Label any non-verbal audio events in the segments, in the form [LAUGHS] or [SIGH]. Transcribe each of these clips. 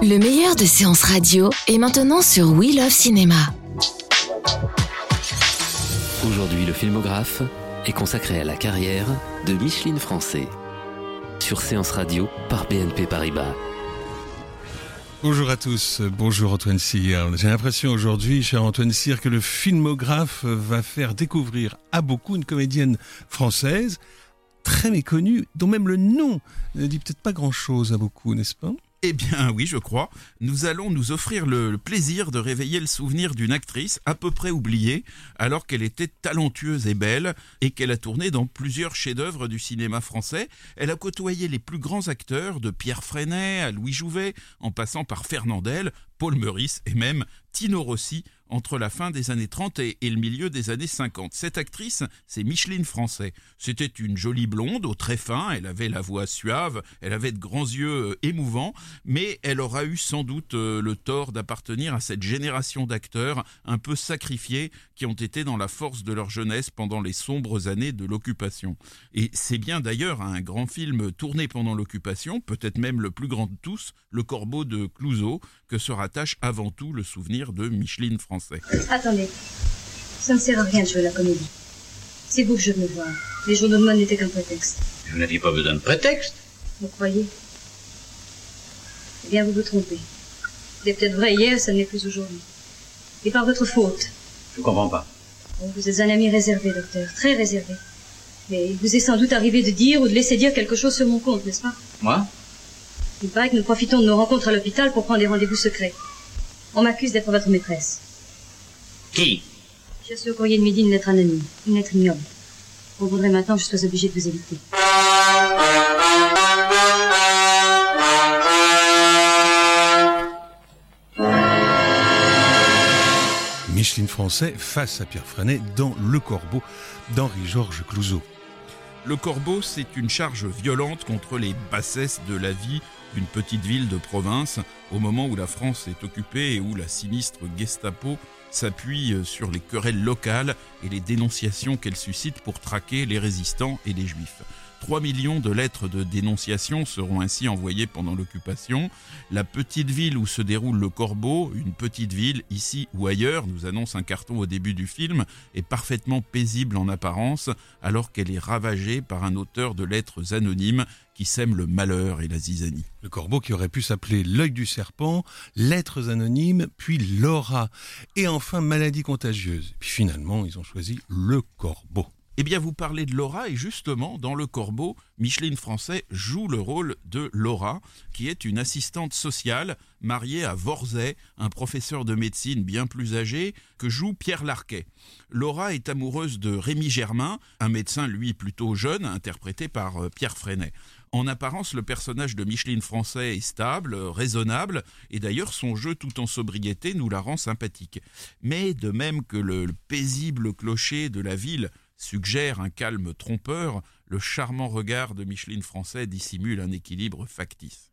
Le meilleur de séances radio est maintenant sur We Love Cinéma. Aujourd'hui, le filmographe est consacré à la carrière de Micheline Français. Sur Séance Radio par BNP Paribas. Bonjour à tous, bonjour Antoine Cyr. J'ai l'impression aujourd'hui, cher Antoine Cyr, que le filmographe va faire découvrir à beaucoup une comédienne française très méconnue, dont même le nom ne dit peut-être pas grand-chose à beaucoup, n'est-ce pas? Eh bien oui, je crois. Nous allons nous offrir le, plaisir de réveiller le souvenir d'une actrice à peu près oubliée, alors qu'elle était talentueuse et belle, et qu'elle a tourné dans plusieurs chefs-d'œuvre du cinéma français. Elle a côtoyé les plus grands acteurs, de Pierre Freinet à Louis Jouvet, en passant par Fernandel, Paul Meurice et même Tino Rossi entre la fin des années 30 et, le milieu des années 50. Cette actrice, c'est Micheline Français. C'était une jolie blonde au très fin, elle avait la voix suave, elle avait de grands yeux euh, émouvants, mais elle aura eu sans doute euh, le tort d'appartenir à cette génération d'acteurs un peu sacrifiés qui ont été dans la force de leur jeunesse pendant les sombres années de l'occupation. Et c'est bien d'ailleurs un grand film tourné pendant l'occupation, peut-être même le plus grand de tous, Le Corbeau de Clouseau, que se rattache avant tout le souvenir de Micheline Français. Attendez. Ça ne sert à rien de jouer la comédie. C'est vous que je veux voir. Les journaux de mode n'étaient qu'un prétexte. Vous n'aviez pas besoin de prétexte. Vous croyez? Eh bien, vous vous trompez. C'était peut-être vrai hier, ça ne l'est plus aujourd'hui. Et par votre faute. Je comprends pas. vous êtes un ami réservé, docteur. Très réservé. Mais il vous est sans doute arrivé de dire ou de laisser dire quelque chose sur mon compte, n'est-ce pas? Moi? Il paraît que nous profitons de nos rencontres à l'hôpital pour prendre des rendez-vous secrets. On m'accuse d'être votre maîtresse. Qui J'ai reçu au courrier de midi une lettre anonyme, une lettre ignoble. On voudrait maintenant que je sois obligé de vous éviter. Micheline Français face à Pierre Freinet dans Le Corbeau d'Henri-Georges Clouzot. Le Corbeau, c'est une charge violente contre les bassesses de la vie d'une petite ville de province au moment où la France est occupée et où la sinistre Gestapo s'appuie euh, sur les querelles locales et les dénonciations qu'elle suscite pour traquer les résistants et les juifs. 3 millions de lettres de dénonciation seront ainsi envoyées pendant l'occupation. La petite ville où se déroule le corbeau, une petite ville ici ou ailleurs, nous annonce un carton au début du film, est parfaitement paisible en apparence alors qu'elle est ravagée par un auteur de lettres anonymes qui sème le malheur et la zizanie. Le corbeau qui aurait pu s'appeler l'œil du serpent, lettres anonymes, puis Laura, et enfin maladie contagieuse. Puis finalement, ils ont choisi le corbeau. Eh bien, vous parlez de Laura, et justement, dans Le Corbeau, Micheline Français joue le rôle de Laura, qui est une assistante sociale mariée à Vorzay, un professeur de médecine bien plus âgé, que joue Pierre Larquet. Laura est amoureuse de Rémi Germain, un médecin, lui, plutôt jeune, interprété par euh, Pierre Freinet. En apparence, le personnage de Micheline Français est stable, raisonnable, et d'ailleurs son jeu tout en sobriété nous la rend sympathique. Mais de même que le paisible clocher de la ville suggère un calme trompeur, le charmant regard de Micheline Français dissimule un équilibre factice.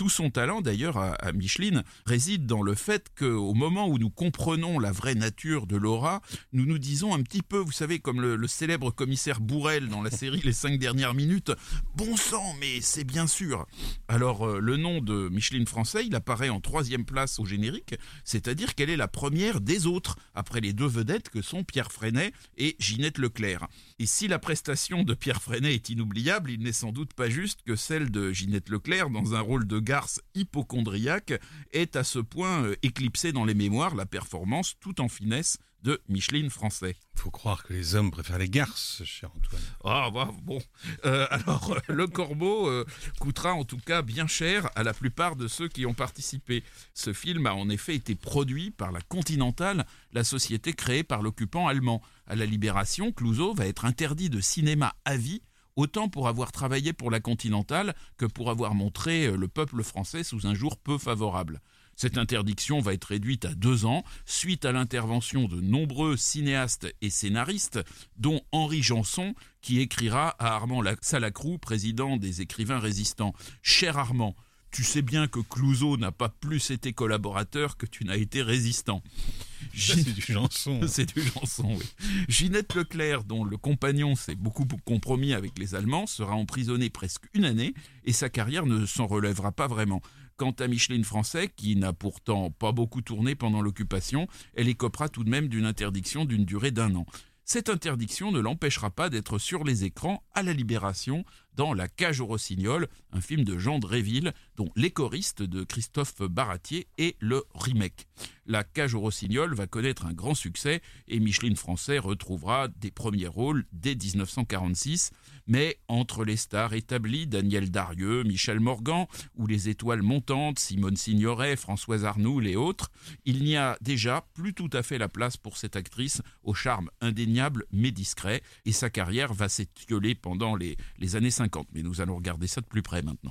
Tout son talent, d'ailleurs, à, Micheline, réside dans le fait qu'au moment où nous comprenons la vraie nature de Laura, nous nous disons un petit peu, vous savez, comme le, célèbre commissaire Bourrel dans la série Les cinq dernières minutes, bon sang, mais c'est bien sûr. Alors, euh, le nom de Micheline Français, il apparaît en troisième place au générique, c'est-à-dire qu'elle est la première des autres, après les deux vedettes que sont Pierre Freinet et Ginette Leclerc. Et si la prestation de Pierre Freinet est inoubliable, il n'est sans doute pas juste que celle de Ginette Leclerc dans un rôle de garce hypochondriaque est à ce point euh, éclipsée dans les mémoires la performance tout en finesse de Micheline Français. Il faut croire que les hommes préfèrent les garces, cher Antoine. Ah, bah, bon. Euh, alors, euh, le corbeau coûtera en tout cas bien cher à la plupart de ceux qui ont participé. Ce film a en effet été produit par la Continental, la société créée par l'occupant allemand. À la Libération, Clouseau va être interdit de cinéma à vie autant pour avoir travaillé pour la Continentale que pour avoir montré euh, le peuple français sous un jour peu favorable. Cette interdiction va être réduite à deux ans suite à l'intervention de nombreux cinéastes et scénaristes, dont Henri Janson, qui écrira à Armand Salacrou, président des écrivains résistants. Cher Armand, tu sais bien que Clouseau n'a pas plus été collaborateur que tu n'as été résistant. [LAUGHS] C'est du Janson. [LAUGHS] C'est du Janson, oui. Ginette Leclerc, dont le compagnon s'est beaucoup compromis avec les Allemands, sera emprisonnée presque une année et sa carrière ne s'en relèvera pas vraiment. Quant à Micheline Français, qui n'a pourtant pas beaucoup tourné pendant l'occupation, elle écopera tout de même d'une interdiction d'une durée d'un an. Cette interdiction ne l'empêchera pas d'être sur les écrans à la Libération dans La cage au rossignol, un film de Jean Dréville, dont Les choristes de Christophe Baratier est le remake. La cage au rossignol va connaître un grand succès et Micheline Français retrouvera des premiers rôles dès 1946. Mais entre les stars établies, Daniel Darieux, Michel Morgan ou les étoiles montantes, Simone Signoret, Françoise Arnoul et autres, il n'y a déjà plus tout à fait la place pour cette actrice au charme indéniable mais discret et sa carrière va s'étioler pendant les, les années 50. Mais nous allons regarder ça de plus près maintenant.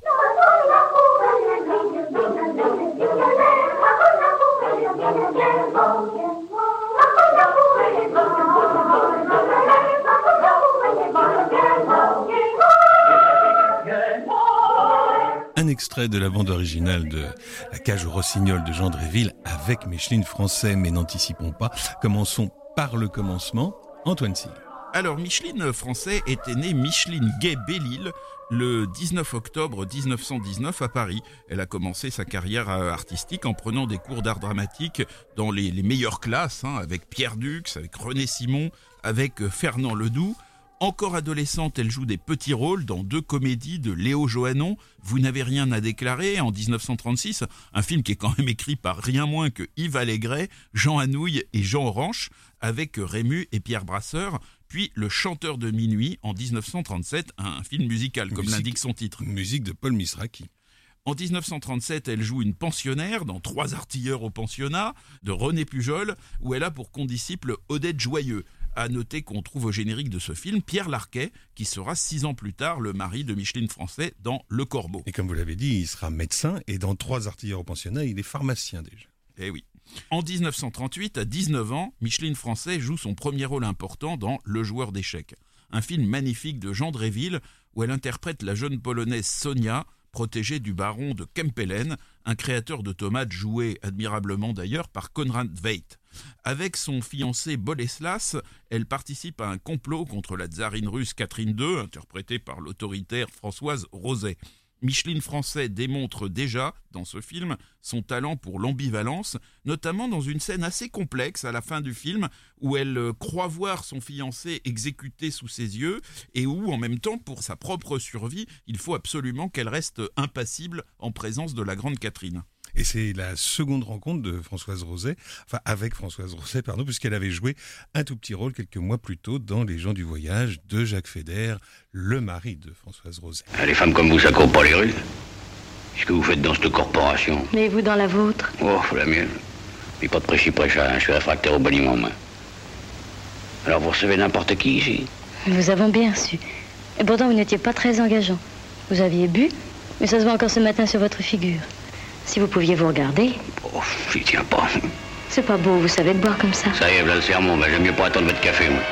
Un extrait de la bande originale de La cage au rossignol de Jean Dréville avec Micheline Français, mais n'anticipons pas. Commençons par le commencement. Antoine Cyr. Alors, Micheline Français était née Micheline Gay-Bellil le 19 octobre 1919 à Paris. Elle a commencé sa carrière euh, artistique en prenant des cours d'art dramatique dans les, meilleures classes, hein, avec Pierre Dux, avec René Simon, avec euh, Fernand Ledoux. Encore adolescente, elle joue des petits rôles dans deux comédies de Léo Johannon, Vous n'avez rien à déclarer, en 1936, un film qui est quand même écrit par rien moins que Yves Allégret, Jean Anouilh et Jean Orange, avec Rému et Pierre Brasseur, puis Le chanteur de minuit en 1937, un film musical, comme l'indique son titre. Musique de Paul Misraki. En 1937, elle joue une pensionnaire dans Trois artilleurs au pensionnat de René Pujol, où elle a pour condisciple Odette Joyeux. À noter qu'on trouve au générique de ce film Pierre Larquet, qui sera six ans plus tard le mari de Micheline Français dans Le Corbeau. Et comme vous l'avez dit, il sera médecin et dans Trois artilleurs au pensionnat, il est pharmacien déjà. Eh oui. En 1938, à 19 ans, Micheline Français joue son premier rôle important dans Le joueur d'échecs, un film magnifique de Jean Dréville où elle interprète la jeune polonaise Sonia, protégée du baron de Kempelen, un créateur de tomates joué admirablement d'ailleurs par Konrad Veidt. Avec son fiancé Boleslas, elle participe à un complot contre la tsarine russe Catherine II, interprétée par l'autoritaire Françoise Roset. Micheline Français démontre déjà, dans ce film, son talent pour l'ambivalence, notamment dans une scène assez complexe à la fin du film, où elle euh, croit voir son fiancé exécuté sous ses yeux, et où, en même temps, pour sa propre survie, il faut absolument qu'elle reste impassible en présence de la grande Catherine. Et c'est la seconde rencontre de Françoise Roset, enfin avec Françoise Roset, pardon, puisqu'elle avait joué un tout petit rôle quelques mois plus tôt dans Les gens du voyage de Jacques Feder, le mari de Françoise Roset. Ah, les femmes comme vous, ça court pas les rues. Qu'est-ce que vous faites dans cette corporation? Mais vous dans la vôtre? Oh, la mienne. Mais pas de prêchi hein. je suis réfractaire au banniment, moi. Alors vous recevez n'importe qui ici? Nous avons bien su. Et pourtant, vous n'étiez pas très engageant. Vous aviez bu, mais ça se voit encore ce matin sur votre figure. Si vous pouviez vous regarder. Oh, j'y tiens pas. C'est pas beau, vous savez, de boire comme ça. Ça y est, voilà le sermon. Ben, j'aime mieux pas attendre votre café, moi.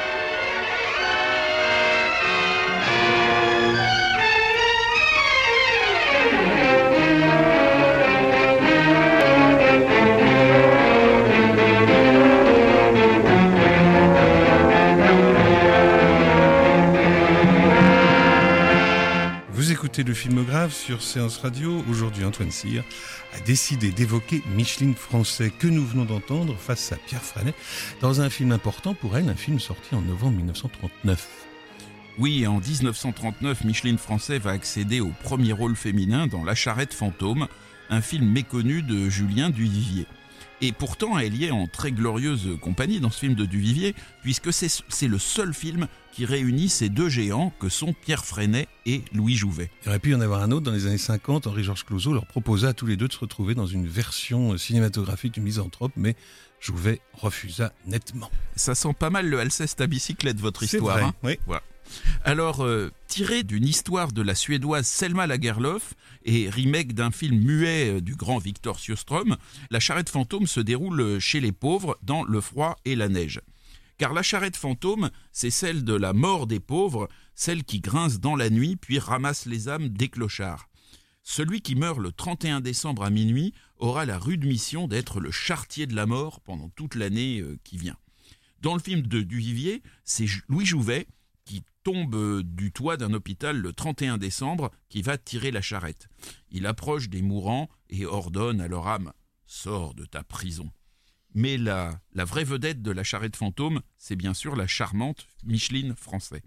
écoutez le filmographe sur Séance Radio. Aujourd'hui, Antoine Cyr a décidé d'évoquer Micheline Français que nous venons d'entendre face à Pierre Franet dans un film important pour elle, un film sorti en novembre 1939. Oui, en 1939, Micheline Français va accéder au premier rôle féminin dans La charrette fantôme, un film méconnu de Julien Duvivier. Et pourtant, elle y est en très glorieuse compagnie dans ce film de Duvivier, puisque c'est le seul film qui réunit ces deux géants que sont Pierre Freinet et Louis Jouvet. Il aurait pu y en avoir un autre dans les années 50. Henri-Georges Clouzot leur proposa à tous les deux de se retrouver dans une version cinématographique du Misanthrope, mais Jouvet refusa nettement. Ça sent pas mal le Alceste à bicyclette, votre histoire. Vrai, hein. oui. Alors, euh, tiré d'une histoire de la suédoise Selma Lagerlöf et remake d'un film muet euh, du grand Victor Sjöström, La charrette fantôme se déroule chez les pauvres dans le froid et la neige. Car la charrette fantôme, c'est celle de la mort des pauvres, celle qui grince dans la nuit puis ramasse les âmes des clochards. Celui qui meurt le 31 décembre à minuit aura la rude mission d'être le chartier de la mort pendant toute l'année euh, qui vient. Dans le film de Duvivier, c'est Louis Jouvet tombe euh, du toit d'un hôpital le 31 décembre qui va tirer la charrette. Il approche des mourants et ordonne à leur âme Sors de ta prison. Mais la, la vraie vedette de la charrette fantôme, c'est bien sûr la charmante Micheline Français.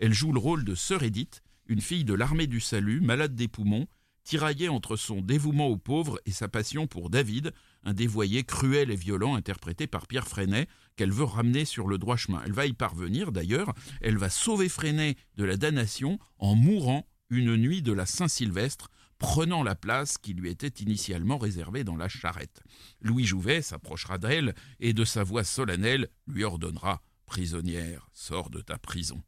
Elle joue le rôle de Sœur Édith, une fille de l'armée du salut, malade des poumons, tiraillée entre son dévouement aux pauvres et sa passion pour David, un dévoyé cruel et violent interprété par Pierre Freinet, qu'elle veut ramener sur le droit chemin. Elle va y parvenir d'ailleurs, elle va sauver Freinet de la damnation en mourant une nuit de la Saint-Sylvestre, prenant la place qui lui était initialement réservée dans la charrette. Louis Jouvet s'approchera d'elle et de sa voix solennelle lui ordonnera Prisonnière, sors de ta prison.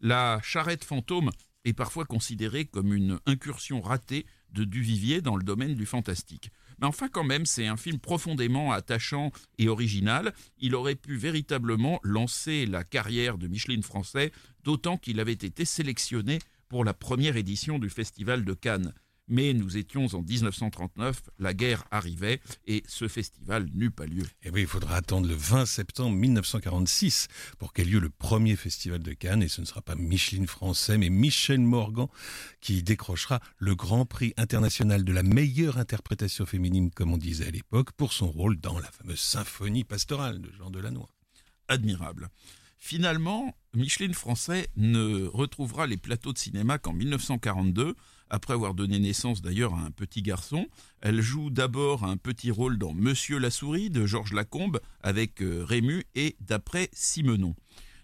La charrette fantôme est parfois considérée comme une incursion ratée de Duvivier dans le domaine du fantastique. Mais enfin quand même, c'est un film profondément attachant et original. Il aurait pu véritablement lancer la carrière de Micheline Français, d'autant qu'il avait été sélectionné pour la première édition du Festival de Cannes mais nous étions en 1939, la guerre arrivait et ce festival n'eut pas lieu. Et eh oui, il faudra attendre le 20 septembre 1946 pour qu'ait lieu le premier festival de Cannes et ce ne sera pas Micheline Français mais Michel Morgan qui décrochera le Grand Prix international de la meilleure interprétation féminine comme on disait à l'époque pour son rôle dans la fameuse symphonie pastorale de Jean Delannoy. Admirable. Finalement, Micheline Français ne retrouvera les plateaux de cinéma qu'en 1942 après avoir donné naissance d'ailleurs à un petit garçon. Elle joue d'abord un petit rôle dans Monsieur la souris de Georges Lacombe avec euh, Rému et d'après Simenon.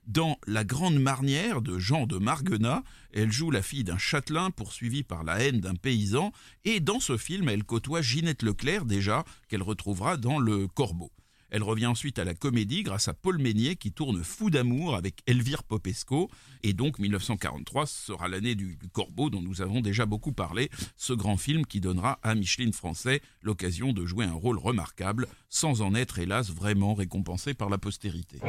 Dans La Grande Marnière de Jean de Marguenat, elle joue la fille d'un châtelain poursuivi par la haine d'un paysan, et dans ce film, elle côtoie Ginette Leclerc déjà, qu'elle retrouvera dans Le Corbeau. Elle revient ensuite à la comédie grâce à Paul Meignet qui tourne Fou d'amour avec Elvire Popesco. Et donc 1943 sera l'année du, Corbeau dont nous avons déjà beaucoup parlé. Ce grand film qui donnera à Micheline Français l'occasion de jouer un rôle remarquable sans en être hélas vraiment récompensé par la postérité.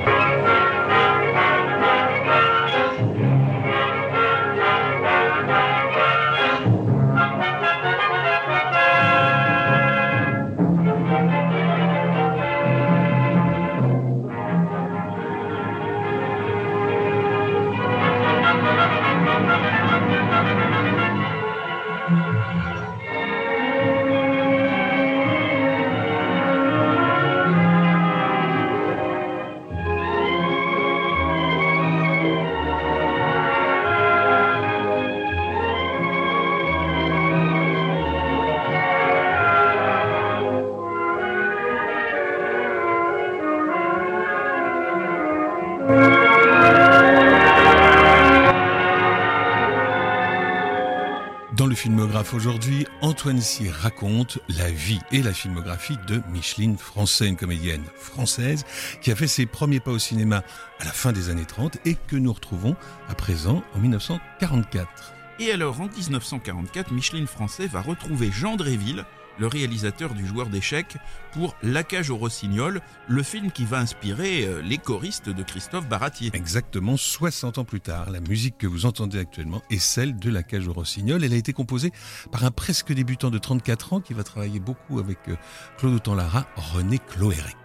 Aujourd'hui, Antoine Cyr raconte la vie et la filmographie de Micheline Français, une comédienne française qui a fait ses premiers pas au cinéma à la fin des années 30 et que nous retrouvons à présent en 1944. Et alors en 1944, Micheline Français va retrouver Jean Dréville le réalisateur du joueur d'échecs, pour La cage au rossignol, le film qui va inspirer euh, les choristes de Christophe Baratier. Exactement 60 ans plus tard, la musique que vous entendez actuellement est celle de La cage au rossignol. Elle a été composée par un presque débutant de 34 ans qui va travailler beaucoup avec euh, Claude Autant-Lara, René Cloérec.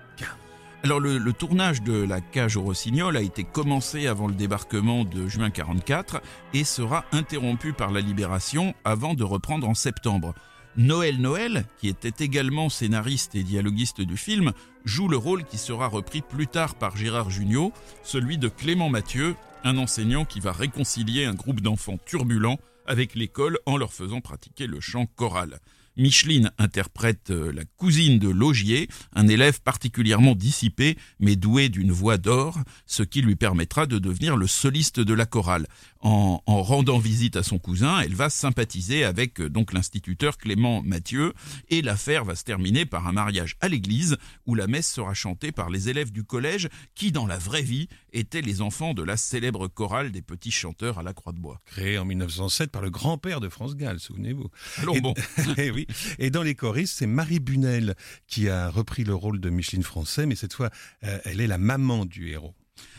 Alors le, le, tournage de La Cage au Rossignol a été commencé avant le débarquement de juin 44 et sera interrompu par la Libération avant de reprendre en septembre. Noël Noël, qui était également scénariste et dialoguiste du film, joue le rôle qui sera repris plus tard par Gérard Jugnot, celui de Clément Mathieu, un enseignant qui va réconcilier un groupe d'enfants turbulents avec l'école en leur faisant pratiquer le chant choral. Micheline interprète euh, la cousine de Logier, un élève particulièrement dissipé mais doué d'une voix d'or, ce qui lui permettra de devenir le soliste de la chorale. En, rendant visite à son cousin, elle va sympathiser avec euh, donc l'instituteur Clément Mathieu et l'affaire va se terminer par un mariage à l'église où la messe sera chantée par les élèves du collège qui dans la vraie vie étaient les enfants de la célèbre chorale des petits chanteurs à la Croix de Bois. Créée en 1907 par le grand-père de France Gall, souvenez-vous. Alors bon. [LAUGHS] et, oui. Et dans les choristes, c'est Marie Bunel qui a repris le rôle de Micheline Français, mais cette fois, euh, elle est la maman du héros.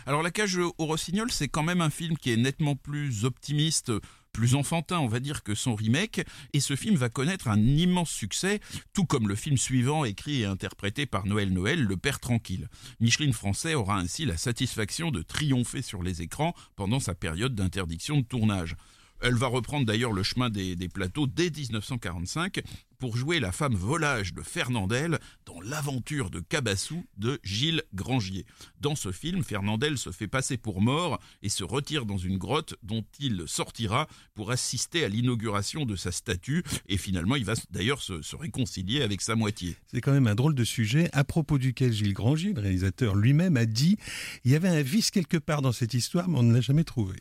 Alors La cage au rossignol, c'est quand même un film qui est nettement plus optimiste, plus enfantin, on va dire, que son remake, et ce film va connaître un immense succès, tout comme le film suivant écrit et interprété par Noël Noël, Le Père Tranquille. Micheline Français aura ainsi la satisfaction de triompher sur les écrans pendant sa période d'interdiction de tournage. Elle va reprendre d'ailleurs le chemin des, plateaux dès 1945 pour jouer la femme volage de Fernandel dans L'aventure de Cabassou de Gilles Grangier. Dans ce film, Fernandel se fait passer pour mort et se retire dans une grotte dont il sortira pour assister à l'inauguration de sa statue et finalement il va d'ailleurs se, se réconcilier avec sa moitié. C'est quand même un drôle de sujet à propos duquel Gilles Grangier, le réalisateur lui-même, a dit il y avait un vice quelque part dans cette histoire mais on ne l'a jamais trouvé.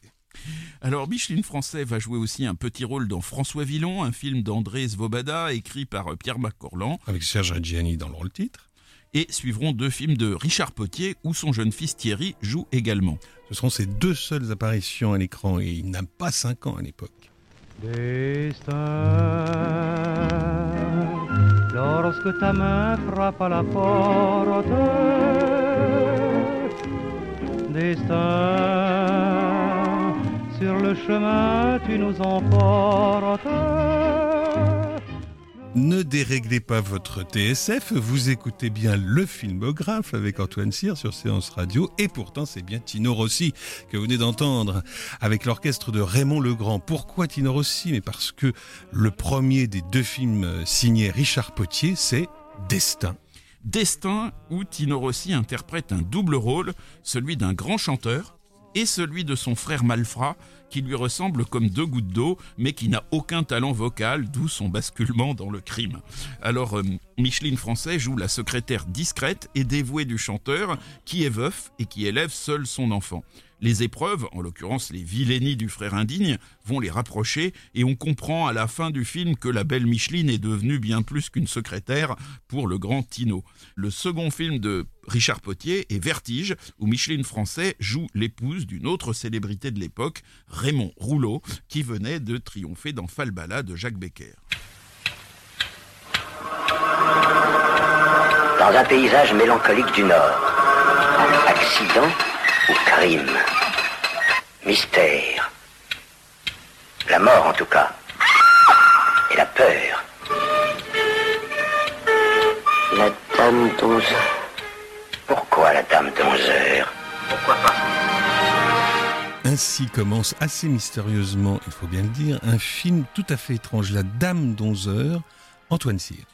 Alors, Micheline Français va jouer aussi un petit rôle dans François Villon, un film d'André Svobada, écrit par Pierre Macorlan. Avec Serge Reggiani dans le rôle titre. Et suivront deux films de Richard Potier, où son jeune fils Thierry joue également. Ce seront ses deux seules apparitions à l'écran, et il n'a pas 5 ans à l'époque. Destin, lorsque ta main frappe à la porte, destin sur le chemin, tu nous emportes. Ne déréglez pas votre TSF, vous écoutez bien le filmographe avec Antoine Cyr sur Séance Radio et pourtant c'est bien Tino Rossi que vous venez d'entendre avec l'orchestre de Raymond Legrand. Pourquoi Tino Rossi? Mais parce que le premier des deux films signés Richard Potier c'est Destin. Destin où Tino Rossi interprète un double rôle, celui d'un grand chanteur et celui de son frère Malfrat, qui lui ressemble comme deux gouttes d'eau, mais qui n'a aucun talent vocal, d'où son basculement dans le crime. Alors, euh, Micheline Français joue la secrétaire discrète et dévouée du chanteur, qui est veuf et qui élève seul son enfant. Les épreuves, en l'occurrence les vilainies du frère indigne, vont les rapprocher et on comprend à la fin du film que la belle Micheline est devenue bien plus qu'une secrétaire pour le grand Tino. Le second film de Richard Potier est Vertige, où Micheline Français joue l'épouse d'une autre célébrité de l'époque, Raymond Rouleau, qui venait de triompher dans Falbala de Jacques Becker. Dans un paysage mélancolique du Nord, accident ou crime Mystère. La mort en tout cas. Et la peur. La dame d'onze Pourquoi la dame d'onze heures Pourquoi pas? Ainsi commence assez mystérieusement, il faut bien le dire, un film tout à fait étrange, La Dame d'Onze heures, Antoine Cyr.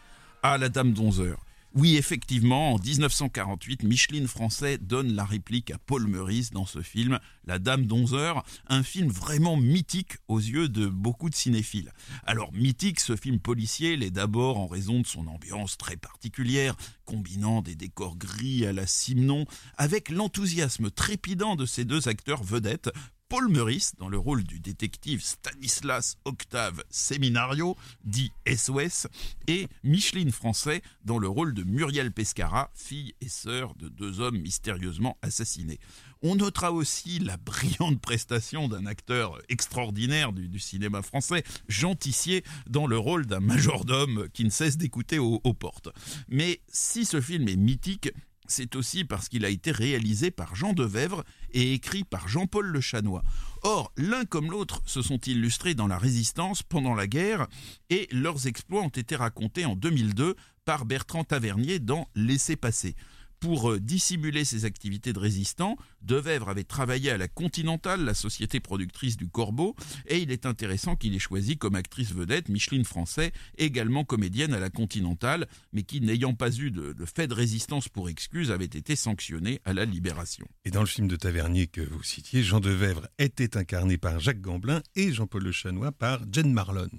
Ah, La Dame d'Onze heures. Oui, effectivement, en 1948, Micheline Français donne la réplique à Paul Meurice dans ce film, La Dame d'Onze heures, un film vraiment mythique aux yeux de beaucoup de cinéphiles. Alors, mythique, ce film policier l'est d'abord en raison de son ambiance très particulière, combinant des décors gris à la Simon, avec l'enthousiasme trépidant de ces deux acteurs vedettes, Paul Meurice dans le rôle du détective Stanislas Octave Seminario, dit SOS, et Micheline Français dans le rôle de Muriel Pescara, fille et sœur de deux hommes mystérieusement assassinés. On notera aussi la brillante prestation d'un acteur extraordinaire du, cinéma français, Jean Tissier, dans le rôle d'un majordome qui ne cesse d'écouter aux portes. Mais si ce film est mythique, c'est aussi parce qu'il a été réalisé par Jean Devèvre et écrit par Jean-Paul Le Chanois. Or, l'un comme l'autre se sont illustrés dans la résistance pendant la guerre et leurs exploits ont été racontés en 2002 par Bertrand Tavernier dans Laissez passer. Pour euh, dissimuler ses activités de résistant, Devèvre avait travaillé à la Continentale, la société productrice du Corbeau, et il est intéressant qu'il ait choisi comme actrice vedette Micheline Français, également comédienne à la Continentale, mais qui, n'ayant pas eu de, fait de résistance pour excuse, avait été sanctionnée à la Libération. Et dans le film de Tavernier que vous citiez, Jean Devèvre était incarné par Jacques Gamblin et Jean-Paul Le Chanois par Jen Marlon.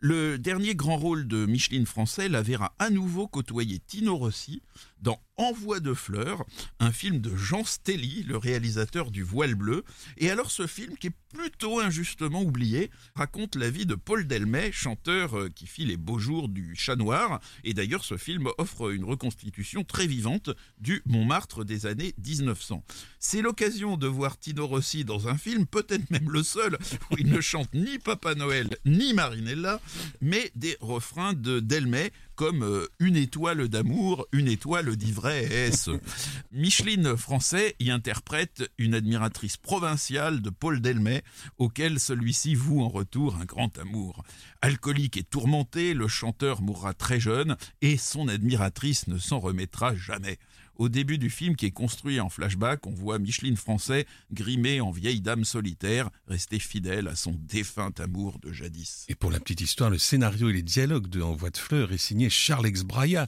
Le dernier grand rôle de Micheline français la verra à nouveau côtoyer Tino Rossi dans Envoi de fleurs, un film de Jean Stelly, le réalisateur du Voile bleu. Et alors ce film, qui est plutôt injustement oublié, raconte la vie de Paul Delmet, chanteur euh, qui fit les beaux jours du Chat Noir. Et d'ailleurs ce film offre une reconstitution très vivante du Montmartre des années 1900. C'est l'occasion de voir Tino Rossi dans un film, peut-être même le seul, où il ne chante ni Papa Noël ni Marinella, mais des refrains de Delmet comme euh, une étoile d'amour, une étoile d'ivresse. [LAUGHS] Micheline Français y interprète une admiratrice provinciale de Paul Delmet, auquel celui-ci voue en retour un grand amour. Alcoolique et tourmenté, le chanteur mourra très jeune et son admiratrice ne s'en remettra jamais. Au début du film qui est construit en flashback, on voit Micheline Français grimée en vieille dame solitaire, restée fidèle à son défunt amour de jadis. Et pour la petite histoire, le scénario et les dialogues de Envoi de fleurs est signé Charles Exbraya,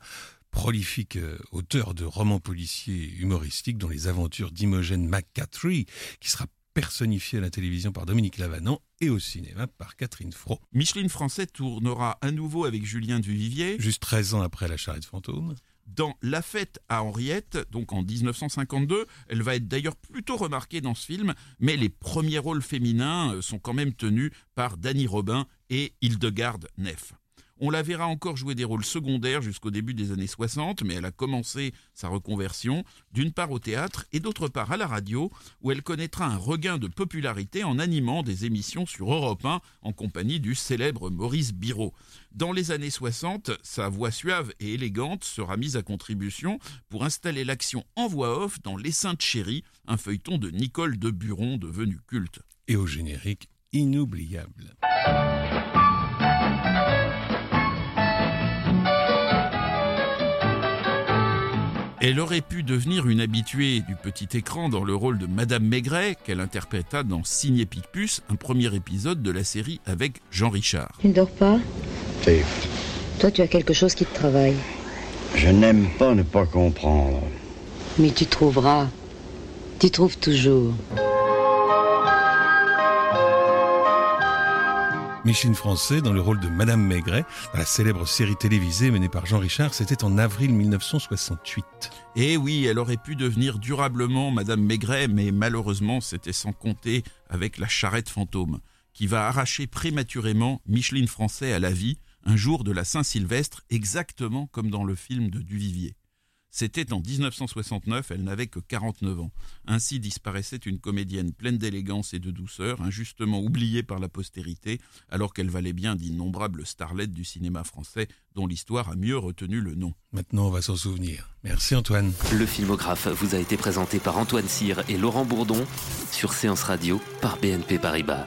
prolifique euh, auteur de romans policiers humoristiques dont les aventures d'Imogen McCaffrey, qui sera personnifié à la télévision par Dominique Lavanant et au cinéma par Catherine Fro. Micheline Français tournera à nouveau avec Julien Duvivier. Juste 13 ans après La charrette fantôme dans La fête à Henriette, donc en 1952. Elle va être d'ailleurs plutôt remarquée dans ce film, mais les premiers rôles féminins euh, sont quand même tenus par Danny Robin et Hildegarde Neff. On la verra encore jouer des rôles secondaires jusqu'au début des années 60, mais elle a commencé sa reconversion d'une part au théâtre et d'autre part à la radio, où elle connaîtra un regain de popularité en animant des émissions sur Europe 1 en compagnie du célèbre Maurice Biro. Dans les années 60, sa voix suave et élégante sera mise à contribution pour installer l'action en voix off dans Les Saintes Chéries, un feuilleton de Nicole de Buron devenu culte. Et au générique, inoubliable. Elle aurait pu devenir une habituée du petit écran dans le rôle de Madame Maigret, qu'elle interpréta dans Signé Picpus, un premier épisode de la série avec Jean Richard. Tu ne dors pas? Si. Toi, tu as quelque chose qui te travaille. Je n'aime pas ne pas comprendre. Mais tu trouveras. Tu trouves toujours. Micheline Français dans le rôle de Madame Maigret dans la célèbre série télévisée menée par Jean Richard, c'était en avril 1968. Et eh oui, elle aurait pu devenir durablement Madame Maigret, mais malheureusement c'était sans compter avec la charrette fantôme, qui va arracher prématurément Micheline Français à la vie un jour de la Saint-Sylvestre, exactement comme dans le film de Duvivier. C'était en 1969, elle n'avait que 49 ans. Ainsi disparaissait une comédienne pleine d'élégance et de douceur, injustement oubliée par la postérité, alors qu'elle valait bien d'innombrables starlettes du cinéma français, dont l'histoire a mieux retenu le nom. Maintenant, on va s'en souvenir. Merci Antoine. Le filmographe vous a été présenté par Antoine Cyr et Laurent Bourdon sur Séance Radio par BNP Paribas.